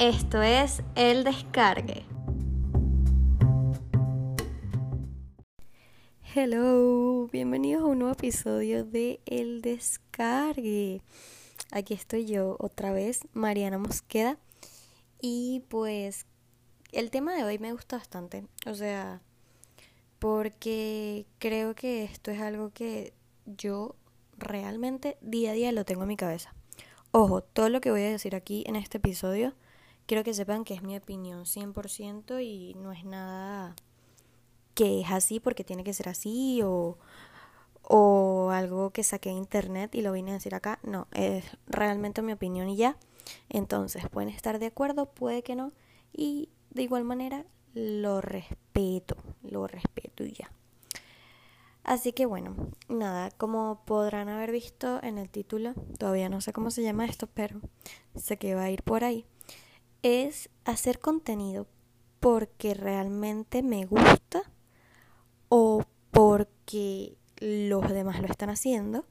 Esto es El Descargue. Hello, bienvenidos a un nuevo episodio de El Descargue. Aquí estoy yo otra vez, Mariana Mosqueda. Y pues el tema de hoy me gusta bastante. O sea, porque creo que esto es algo que yo realmente día a día lo tengo en mi cabeza. Ojo, todo lo que voy a decir aquí en este episodio, quiero que sepan que es mi opinión 100% y no es nada que es así porque tiene que ser así o, o algo que saqué en internet y lo vine a decir acá. No, es realmente mi opinión y ya. Entonces, pueden estar de acuerdo, puede que no. Y de igual manera, lo respeto, lo respeto y ya. Así que bueno, nada, como podrán haber visto en el título, todavía no sé cómo se llama esto, pero sé que va a ir por ahí, es hacer contenido porque realmente me gusta o porque los demás lo están haciendo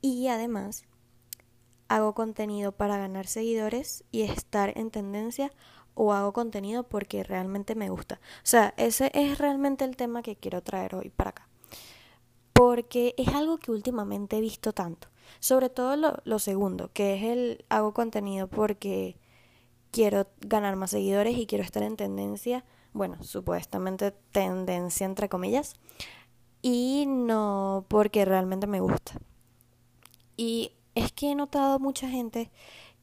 y además hago contenido para ganar seguidores y estar en tendencia o hago contenido porque realmente me gusta. O sea, ese es realmente el tema que quiero traer hoy para acá porque es algo que últimamente he visto tanto. Sobre todo lo, segundo, que es el hago contenido porque quiero ganar más seguidores y quiero estar en tendencia, bueno, supuestamente tendencia entre comillas, y no porque realmente me gusta. Y es que he notado mucha gente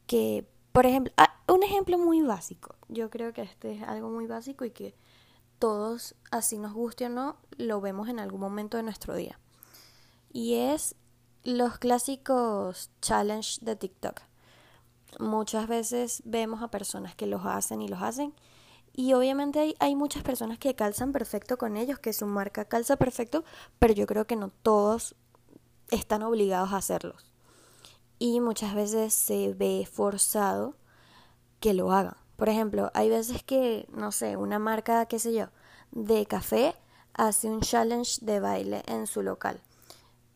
que, por ejemplo, ah, un ejemplo muy básico, yo creo que este es algo muy básico y que todos, así nos guste o no, lo vemos en algún momento de nuestro día y es los clásicos challenge de TikTok. Muchas veces vemos a personas que los hacen y los hacen y obviamente hay, hay, muchas personas que calzan perfecto con ellos, que su marca calza perfecto, pero yo creo que no todos están obligados a hacerlos. Y muchas veces se ve forzado que lo hagan. Por ejemplo, hay veces que, no sé, una marca, qué sé yo, de café hace un challenge de baile en su local.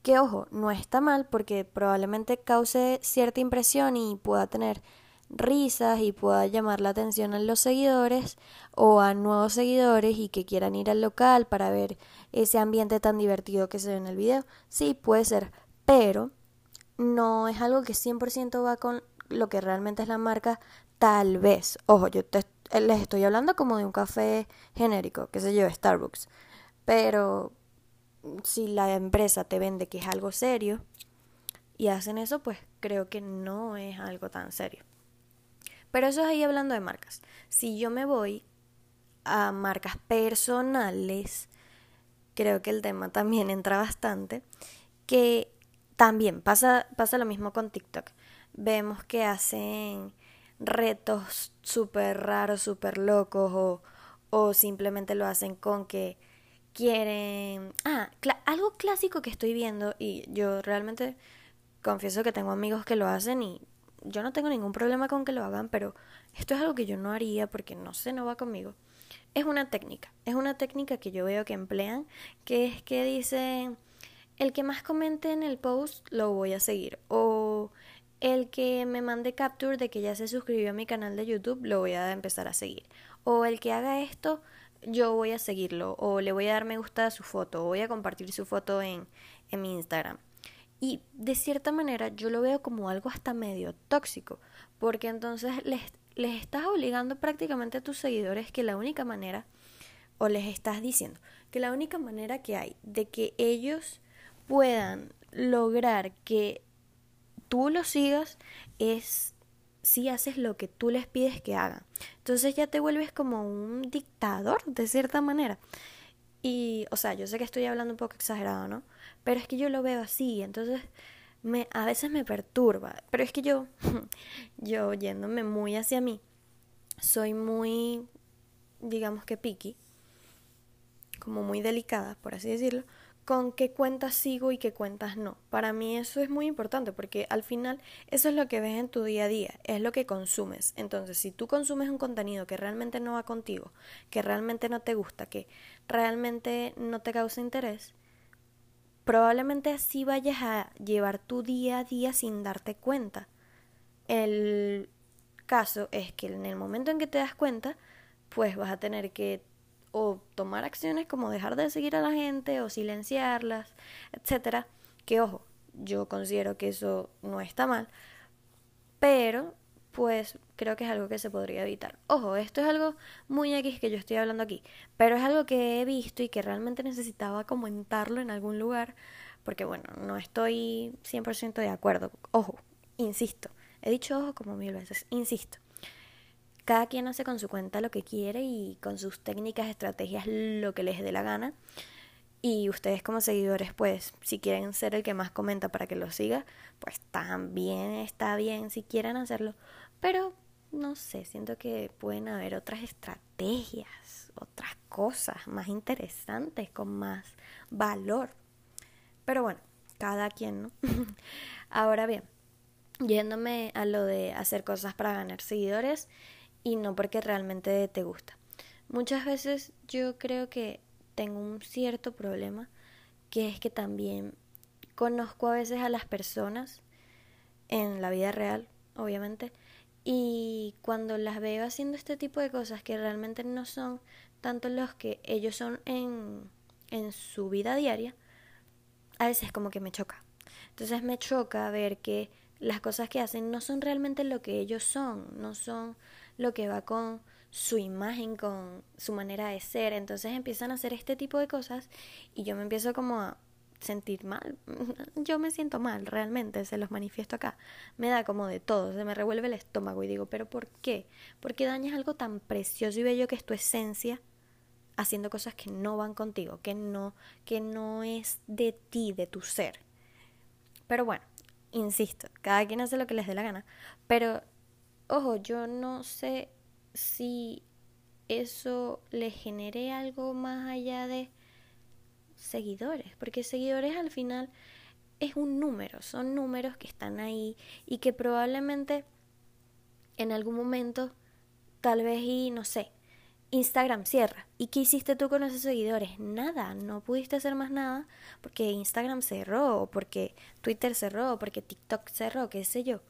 Que ojo, no está mal porque probablemente cause cierta impresión y pueda tener risas y pueda llamar la atención a los seguidores o a nuevos seguidores y que quieran ir al local para ver ese ambiente tan divertido que se ve en el video. Sí, puede ser, pero no es algo que 100% va con lo que realmente es la marca, tal vez. Ojo, yo les estoy hablando como de un café genérico, que se yo, Starbucks. Pero si la empresa te vende que es algo serio y hacen eso, pues creo que no es algo tan serio. Pero eso es ahí hablando de marcas. Si yo me voy a marcas personales, creo que el tema también entra bastante, que también pasa, pasa lo mismo con TikTok. Vemos que hacen retos súper raros, súper locos o, o simplemente lo hacen con que quieren... Ah, algo clásico que estoy viendo y yo realmente confieso que tengo amigos que lo hacen y yo no tengo ningún problema con que lo hagan, pero esto es algo que yo no haría porque no sé, no va conmigo. Es una técnica, es una técnica que yo veo que emplean, que es que dicen, el que más comente en el post lo voy a seguir, o el que me mande capture de que ya se suscribió a mi canal de YouTube lo voy a empezar a seguir, o el que haga esto yo voy a seguirlo o le voy a dar me gusta a su foto o voy a compartir su foto en, en mi Instagram. Y de cierta manera yo lo veo como algo hasta medio tóxico, porque entonces les, les estás obligando prácticamente a tus seguidores que la única manera, o les estás diciendo, que la única manera que hay de que ellos puedan lograr que tú lo sigas es si haces lo que tú les pides que hagan. Entonces ya te vuelves como un dictador, de cierta manera. Y, o sea, yo sé que estoy hablando un poco exagerado, ¿no? Pero es que yo lo veo así, entonces me, a veces me perturba. Pero es que yo, yo yéndome muy hacia mí, soy muy, digamos que picky, como muy delicada, por así decirlo con qué cuentas sigo y qué cuentas no. Para mí eso es muy importante porque al final eso es lo que ves en tu día a día, es lo que consumes. Entonces, si tú consumes un contenido que realmente no va contigo, que realmente no te gusta, que realmente no te causa interés, probablemente así vayas a llevar tu día a día sin darte cuenta. El caso es que en el momento en que te das cuenta, pues vas a tener que o tomar acciones como dejar de seguir a la gente o silenciarlas, etcétera. Que ojo, yo considero que eso no está mal, pero pues creo que es algo que se podría evitar. Ojo, esto es algo muy X que yo estoy hablando aquí, pero es algo que he visto y que realmente necesitaba comentarlo en algún lugar, porque bueno, no estoy 100% de acuerdo. Ojo, insisto, he dicho ojo como mil veces, insisto. Cada quien hace con su cuenta lo que quiere y con sus técnicas, estrategias, lo que les dé la gana. Y ustedes como seguidores, pues, si quieren ser el que más comenta para que lo siga, pues también está bien si quieren hacerlo. Pero, no sé, siento que pueden haber otras estrategias, otras cosas más interesantes, con más valor. Pero bueno, cada quien, ¿no? Ahora bien, yéndome a lo de hacer cosas para ganar seguidores y no porque realmente te gusta. Muchas veces yo creo que tengo un cierto problema que es que también conozco a veces a las personas en la vida real, obviamente, y cuando las veo haciendo este tipo de cosas que realmente no son tanto los que ellos son en, en su vida diaria, a veces como que me choca. Entonces me choca ver que las cosas que hacen no son realmente lo que ellos son, no son lo que va con su imagen, con su manera de ser. Entonces empiezan a hacer este tipo de cosas y yo me empiezo como a sentir mal. Yo me siento mal, realmente, se los manifiesto acá. Me da como de todo, se me revuelve el estómago y digo, pero ¿por qué? ¿Por qué dañas algo tan precioso y bello que es tu esencia haciendo cosas que no van contigo, que no, que no es de ti, de tu ser? Pero bueno, insisto, cada quien hace lo que les dé la gana. Pero, ojo, yo no sé si eso le genere algo más allá de seguidores, porque seguidores al final es un número, son números que están ahí y que probablemente en algún momento, tal vez y no sé, Instagram cierra. ¿Y qué hiciste tú con esos seguidores? Nada, no pudiste hacer más nada porque Instagram cerró, o porque Twitter cerró, o porque TikTok cerró, qué sé yo.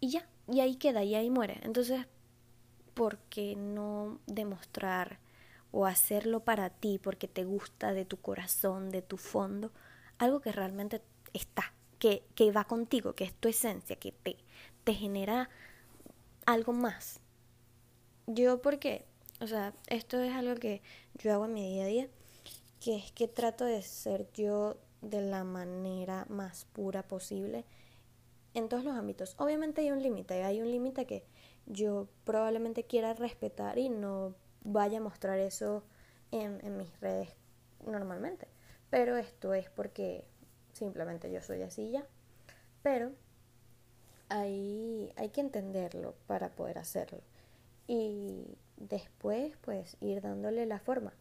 Y ya, y ahí queda, y ahí muere. Entonces, ¿por qué no demostrar o hacerlo para ti porque te gusta de tu corazón, de tu fondo, algo que realmente está, que, que va contigo, que es tu esencia, que te, te genera algo más? Yo porque o sea, esto es algo que yo hago en mi día a día, que es que trato de ser yo de la manera más pura posible en todos los ámbitos. Obviamente hay un límite, hay un límite que yo probablemente quiera respetar y no vaya a mostrar eso en, mis redes normalmente. Pero esto es porque simplemente yo soy así ya. Pero hay, hay que entenderlo para poder hacerlo. Y después pues ir dándole la forma.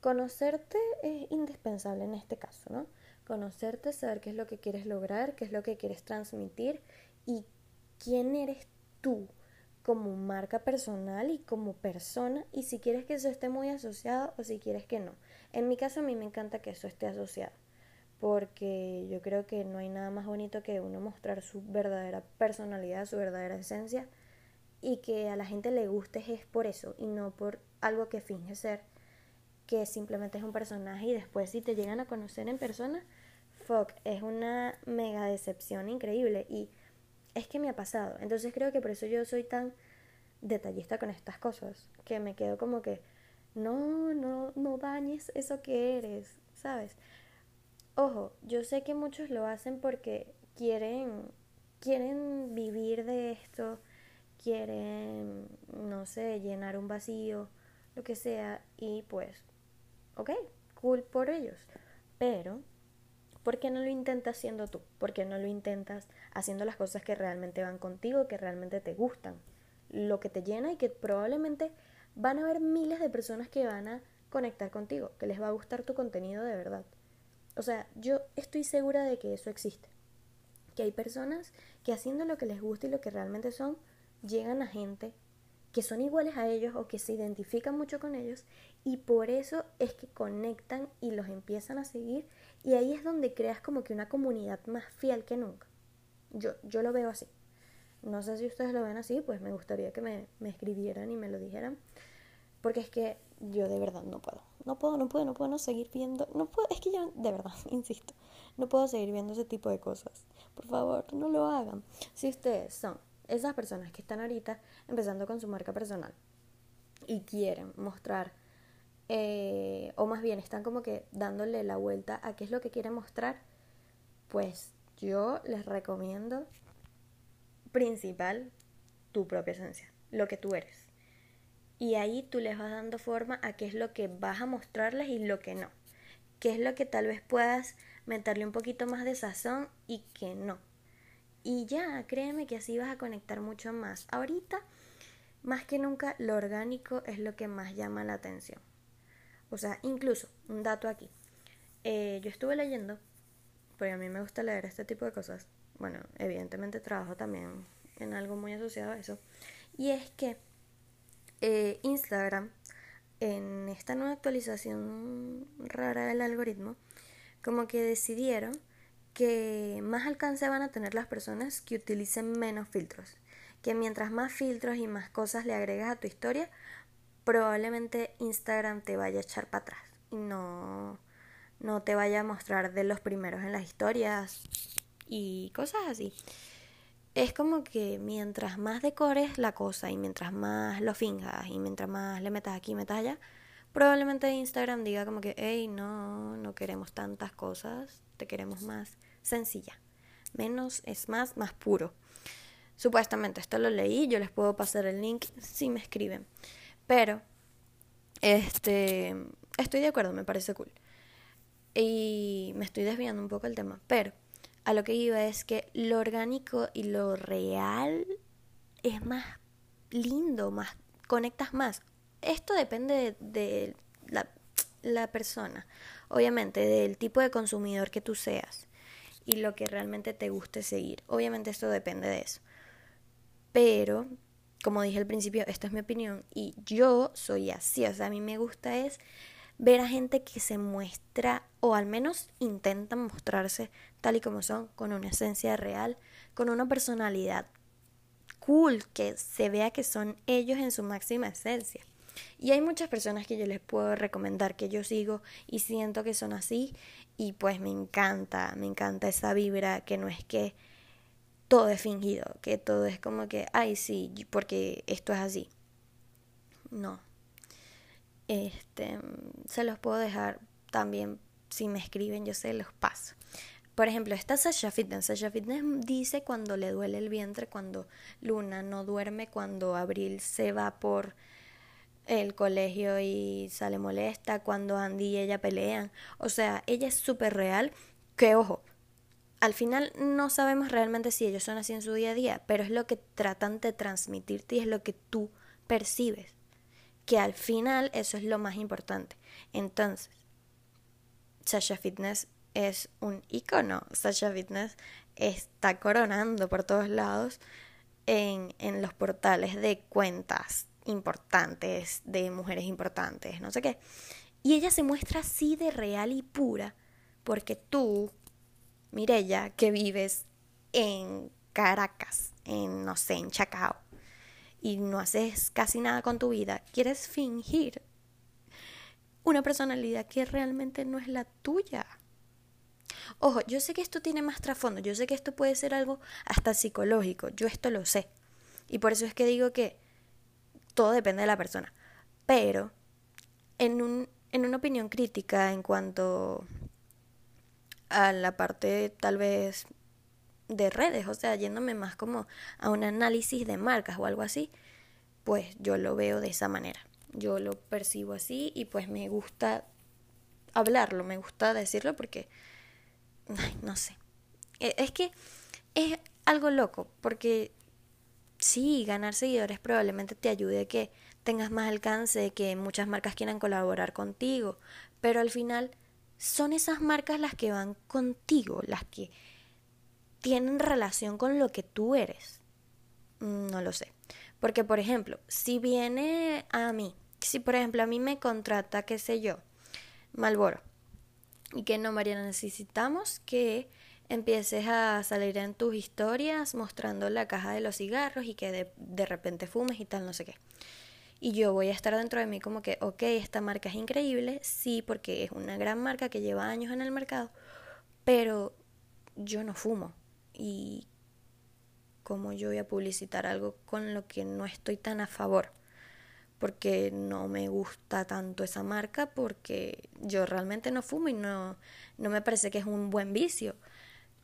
Conocerte es indispensable en este caso, ¿no? Conocerte, saber qué es lo que quieres lograr, qué es lo que quieres transmitir y quién eres tú como marca personal y como persona y si quieres que eso esté muy asociado o si quieres que no. En mi caso a mí me encanta que eso esté asociado porque yo creo que no hay nada más bonito que uno mostrar su verdadera personalidad, su verdadera esencia y que a la gente le guste es por eso y no por algo que finge ser, que simplemente es un personaje y después si te llegan a conocer en persona, fuck, es una mega decepción increíble y es que me ha pasado. Entonces creo que por eso yo soy tan detallista con estas cosas, que me quedo como que no, no, no dañes eso que eres, ¿sabes? Ojo, yo sé que muchos lo hacen porque quieren quieren vivir de esto, quieren, no sé, llenar un vacío, lo que sea, y pues, ok, cool por ellos. Pero, ¿por qué no lo intentas siendo tú? ¿Por qué no lo intentas haciendo las cosas que realmente van contigo, que realmente te gustan? Lo que te llena y que probablemente van a haber miles de personas que van a conectar contigo, que les va a gustar tu contenido de verdad. O sea, yo estoy segura de que eso existe. Que hay personas que haciendo lo que les gusta y lo que realmente son, llegan a gente que son iguales a ellos o que se identifican mucho con ellos y por eso es que conectan y los empiezan a seguir y ahí es donde creas como que una comunidad más fiel que nunca. Yo, yo lo veo así. No sé si ustedes lo ven así, pues me gustaría que me, me escribieran y me lo dijeran. Porque es que yo de verdad no puedo. No puedo, no puedo, no puedo no seguir viendo. No puedo, es que yo de verdad, insisto, no puedo seguir viendo ese tipo de cosas. Por favor, no lo hagan. Si ustedes son esas personas que están ahorita empezando con su marca personal y quieren mostrar, eh, o más bien están como que dándole la vuelta a qué es lo que quieren mostrar, pues yo les recomiendo principal tu propia esencia, lo que tú eres y ahí tú les vas dando forma a qué es lo que vas a mostrarles y lo que no. Qué es lo que tal vez puedas meterle un poquito más de sazón y que no. Y ya, créeme que así vas a conectar mucho más. Ahorita, más que nunca, lo orgánico es lo que más llama la atención. O sea, incluso, un dato aquí. Eh, yo estuve leyendo, porque a mí me gusta leer este tipo de cosas. Bueno, evidentemente trabajo también en algo muy asociado a eso. Y es que eh, Instagram, en esta nueva actualización rara del algoritmo, como que decidieron que más alcance van a tener las personas que utilicen menos filtros. Que mientras más filtros y más cosas le agregas a tu historia, probablemente Instagram te vaya a echar para atrás y no, no te vaya a mostrar de los primeros en las historias y cosas así es como que mientras más decores la cosa y mientras más lo finjas y mientras más le metas aquí metas allá, probablemente Instagram diga como que, hey, no, no queremos tantas cosas, te queremos más sencilla. Menos es más, más puro. Supuestamente, esto lo leí, yo les puedo pasar el link si me escriben. Pero, este, estoy de acuerdo, me parece cool. Y me estoy desviando un poco el tema, pero a lo que iba es que lo orgánico y lo real es más lindo, más conectas más. Esto depende de, la, la, persona, obviamente, del tipo de consumidor que tú seas y lo que realmente te guste seguir. Obviamente esto depende de eso. Pero, como dije al principio, esta es mi opinión y yo soy así, o sea, a mí me gusta es ver a gente que se muestra o al menos intentan mostrarse tal y como son, con una esencia real, con una personalidad cool, que se vea que son ellos en su máxima esencia. Y hay muchas personas que yo les puedo recomendar que yo sigo y siento que son así y pues me encanta, me encanta esa vibra que no es que todo es fingido, que todo es como que, ay sí, porque esto es así. No, este, se los puedo dejar también si me escriben, yo se los paso. Por ejemplo, esta Sasha Fitness. Sasha Fitness dice cuando le duele el vientre, cuando Luna no duerme, cuando Abril se va por el colegio y sale molesta, cuando Andy y ella pelean. O sea, ella es súper real. Que ojo, al final no sabemos realmente si ellos son así en su día a día, pero es lo que tratan de transmitirte y es lo que tú percibes que al final eso es lo más importante. Entonces, Sasha Fitness es un icono. Sasha Fitness está coronando por todos lados en, en los portales de cuentas importantes, de mujeres importantes, no sé qué. Y ella se muestra así de real y pura porque tú, Mirella, que vives en Caracas, en, no sé, en Chacao, y no haces casi nada con tu vida, quieres fingir una personalidad que realmente no es la tuya. Ojo, yo sé que esto tiene más trasfondo, yo sé que esto puede ser algo hasta psicológico, yo esto lo sé. Y por eso es que digo que todo depende de la persona. Pero en, un, en una opinión crítica en cuanto a la parte tal vez de redes, o sea, yéndome más como a un análisis de marcas o algo así, pues yo lo veo de esa manera. Yo lo percibo así y pues me gusta hablarlo, me gusta decirlo porque, no sé. E, es que es algo loco, porque sí, ganar seguidores probablemente te ayude a que tengas más alcance, que muchas marcas quieran colaborar contigo, pero al final son esas marcas las que van contigo, las que tienen relación con lo que tú eres? Mm, no lo sé. Porque, por ejemplo, si viene a mí, si por ejemplo a mí me contrata, qué sé yo, Malboro, y que no, Mariana, necesitamos que empieces a salir en tus historias mostrando la caja de los cigarros y que de, de repente fumes y tal, no sé qué. Y yo voy a estar dentro de mí como que, ok, esta marca es increíble, sí, porque es una gran marca que lleva años en el mercado, pero yo no fumo. Y cómo yo voy a publicitar algo con lo que no estoy tan a favor porque no me gusta tanto esa marca porque yo realmente no fumo y no, no me parece que es un buen vicio.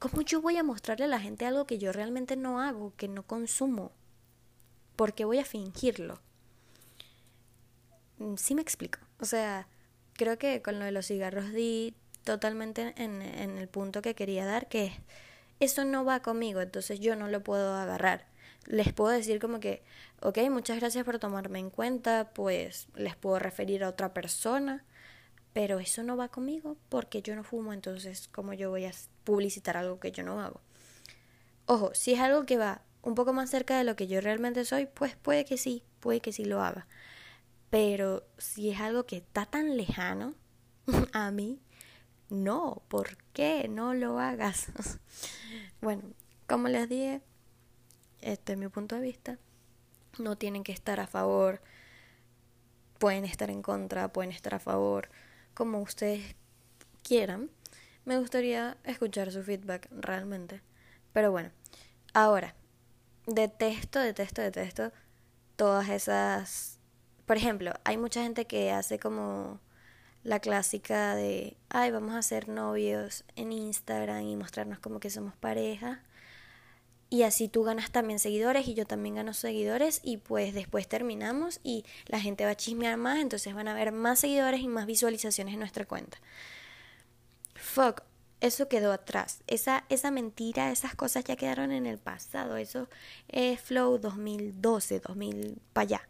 ¿Cómo yo voy a mostrarle a la gente algo que yo realmente no hago, que no consumo? ¿Por qué voy a fingirlo? Mm, sí me explico. O sea, creo que con lo de los cigarros di totalmente en, en el punto que quería dar, que es, eso no va conmigo, entonces yo no lo puedo agarrar les puedo decir como que, ok, muchas gracias por tomarme en cuenta, pues les puedo referir a otra persona, pero eso no va conmigo porque yo no fumo, entonces ¿cómo yo voy a publicitar algo que yo no hago? Ojo, si es algo que va un poco más cerca de lo que yo realmente soy, pues puede que sí, puede que sí lo haga. Pero si es algo que está tan lejano a mí, no, ¿por qué no lo hagas? bueno, como les dije, este es mi punto de vista. No tienen que estar a favor, pueden estar en contra, pueden estar a favor, como ustedes quieran. Me gustaría escuchar su feedback realmente. Pero bueno, ahora, detesto, detesto, detesto todas esas... Por ejemplo, hay mucha gente que hace como la clásica de, ay, vamos a ser novios en Instagram y mostrarnos como que somos pareja y así tú ganas también seguidores y yo también gano seguidores y pues después terminamos y la gente va a chismear más, entonces van a haber más seguidores y más visualizaciones en nuestra cuenta. Fuck, eso quedó atrás. Esa, esa mentira, esas cosas ya quedaron en el pasado. Eso es Flow 2012, 2000 para allá.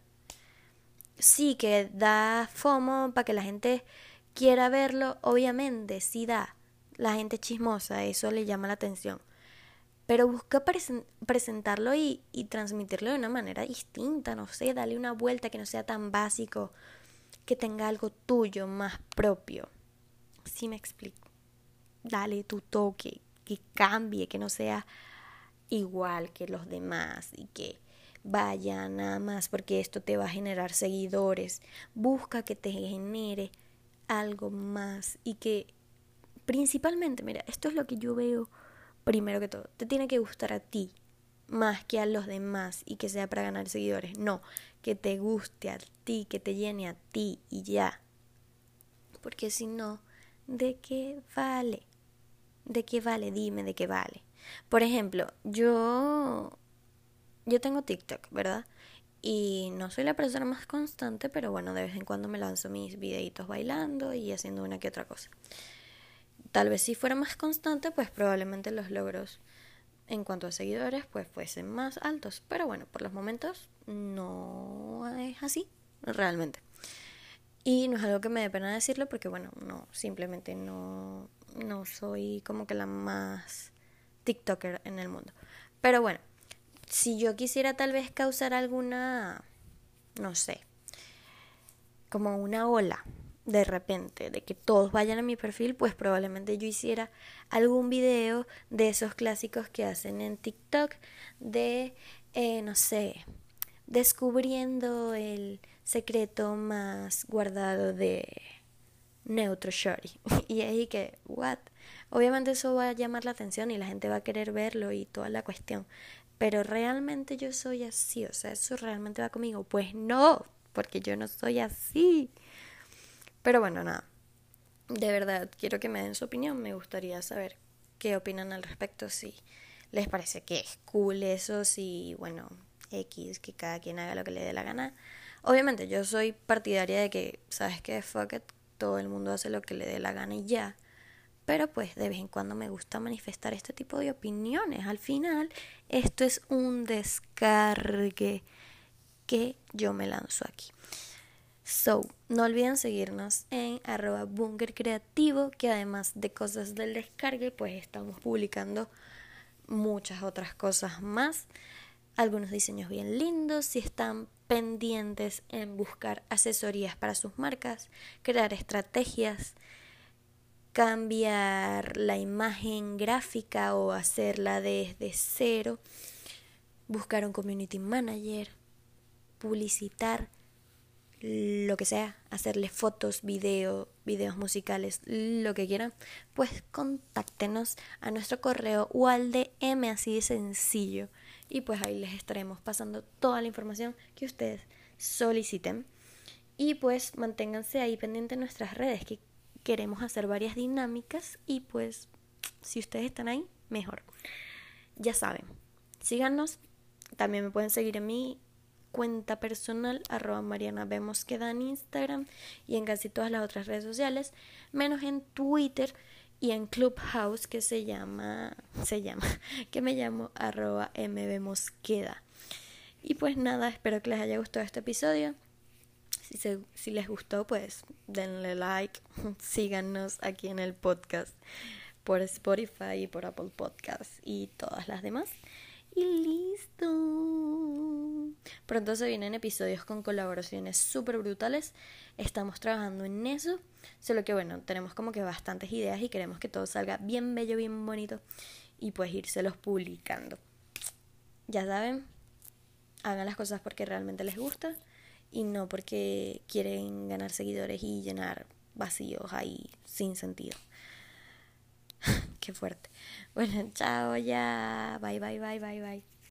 Sí que da FOMO para que la gente quiera verlo, obviamente, sí da. La gente chismosa, eso le llama la atención pero busca presentarlo y, y, transmitirlo de una manera distinta, no sé, dale una vuelta que no sea tan básico, que tenga algo tuyo, más propio. ¿Sí me explico? Dale tu toque, que cambie, que no sea igual que los demás y que vaya nada más porque esto te va a generar seguidores. Busca que te genere algo más y que principalmente, mira, esto es lo que yo veo primero que todo, te tiene que gustar a ti más que a los demás y que sea para ganar seguidores. No, que te guste a ti, que te llene a ti y ya. Porque si no, ¿de qué vale? ¿De qué vale? Dime de qué vale. Por ejemplo, yo yo tengo TikTok, ¿verdad? Y no soy la persona más constante, pero bueno, de vez en cuando me lanzo mis videitos bailando y haciendo una que otra cosa. Tal vez si fuera más constante, pues probablemente los logros en cuanto a seguidores pues fuesen más altos. Pero bueno, por los momentos no es así, realmente. Y no es algo que me dé pena decirlo porque bueno, no, simplemente no, no soy como que la más TikToker en el mundo. Pero bueno, si yo quisiera tal vez causar alguna, no sé, como una ola de repente, de que todos vayan a mi perfil, pues probablemente yo hiciera algún video de esos clásicos que hacen en TikTok de, eh, no sé, descubriendo el secreto más guardado de Neutro Shorty. y ahí que, what? Obviamente eso va a llamar la atención y la gente va a querer verlo y toda la cuestión. Pero realmente yo soy así, o sea, eso realmente va conmigo. Pues no, porque yo no soy así. Pero bueno, nada. De verdad, quiero que me den su opinión. Me gustaría saber qué opinan al respecto. Si les parece que es cool eso, si, bueno, X, que cada quien haga lo que le dé la gana. Obviamente, yo soy partidaria de que, ¿sabes qué? Fuck it, todo el mundo hace lo que le dé la gana y ya. Pero pues de vez en cuando me gusta manifestar este tipo de opiniones. Al final, esto es un descargue que yo me lanzo aquí. So, no olviden seguirnos en arroba bunker creativo, que además de cosas del descargue, pues estamos publicando muchas otras cosas más. Algunos diseños bien lindos, si están pendientes en buscar asesorías para sus marcas, crear estrategias, cambiar la imagen gráfica o hacerla desde cero, buscar un community manager, publicitar, lo que sea, hacerle fotos, video, videos musicales, lo que quieran, pues contáctenos a nuestro correo o al DM así de sencillo. Y pues ahí les estaremos pasando toda la información que ustedes soliciten. Y pues manténganse ahí pendientes de nuestras redes que queremos hacer varias dinámicas y pues si ustedes están ahí, mejor. Ya saben, síganos, también me pueden seguir en mi cuenta personal, arroba Mariana Vemos en Instagram y en casi todas las otras redes sociales, menos en Twitter y en Clubhouse que se llama, se llama, que me llamo arroba Queda. Y pues nada, espero que les haya gustado este episodio. Si, les gustó, pues denle like, síganos aquí en el podcast por Spotify y por Apple Podcasts y todas las demás. Y listo. Pronto se vienen episodios con colaboraciones súper brutales. Estamos trabajando en eso. Solo que bueno, tenemos como que bastantes ideas y queremos que todo salga bien bello, bien bonito. Y pues irselos publicando. Ya saben, hagan las cosas porque realmente les gusta y no porque quieren ganar seguidores y llenar vacíos ahí sin sentido. Qué fuerte. Bueno, chao ya. Bye, bye, bye, bye, bye.